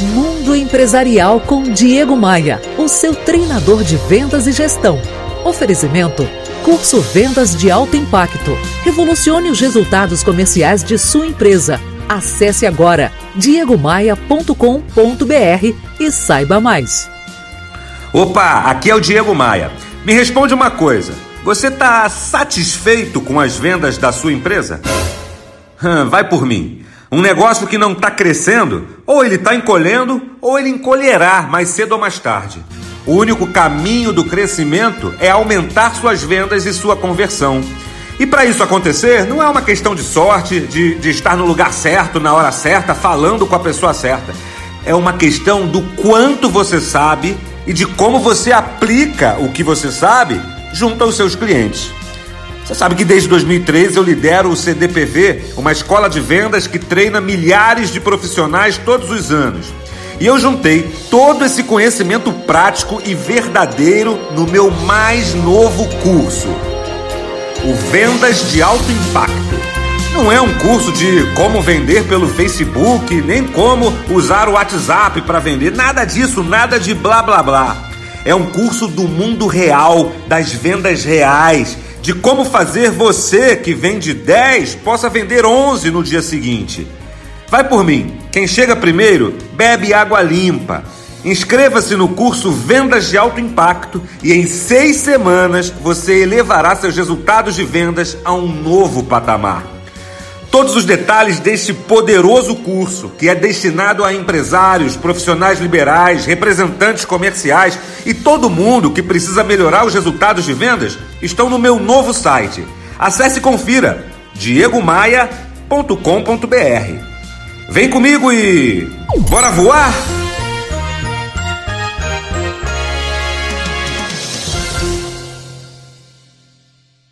Mundo Empresarial com Diego Maia, o seu treinador de vendas e gestão. Oferecimento: Curso Vendas de Alto Impacto. Revolucione os resultados comerciais de sua empresa. Acesse agora diegomaia.com.br e saiba mais. Opa, aqui é o Diego Maia. Me responde uma coisa: você está satisfeito com as vendas da sua empresa? Hum, vai por mim. Um negócio que não está crescendo, ou ele está encolhendo, ou ele encolherá mais cedo ou mais tarde. O único caminho do crescimento é aumentar suas vendas e sua conversão. E para isso acontecer, não é uma questão de sorte, de, de estar no lugar certo, na hora certa, falando com a pessoa certa. É uma questão do quanto você sabe e de como você aplica o que você sabe junto aos seus clientes. Você sabe que desde 2013 eu lidero o CDPV, uma escola de vendas que treina milhares de profissionais todos os anos. E eu juntei todo esse conhecimento prático e verdadeiro no meu mais novo curso, o Vendas de Alto Impacto. Não é um curso de como vender pelo Facebook, nem como usar o WhatsApp para vender, nada disso, nada de blá blá blá. É um curso do mundo real, das vendas reais de como fazer você que vende 10 possa vender 11 no dia seguinte. Vai por mim. Quem chega primeiro, bebe água limpa. Inscreva-se no curso Vendas de Alto Impacto e em seis semanas você elevará seus resultados de vendas a um novo patamar. Todos os detalhes deste poderoso curso, que é destinado a empresários, profissionais liberais, representantes comerciais e todo mundo que precisa melhorar os resultados de vendas, estão no meu novo site. Acesse e confira diegomaia.com.br. Vem comigo e bora voar?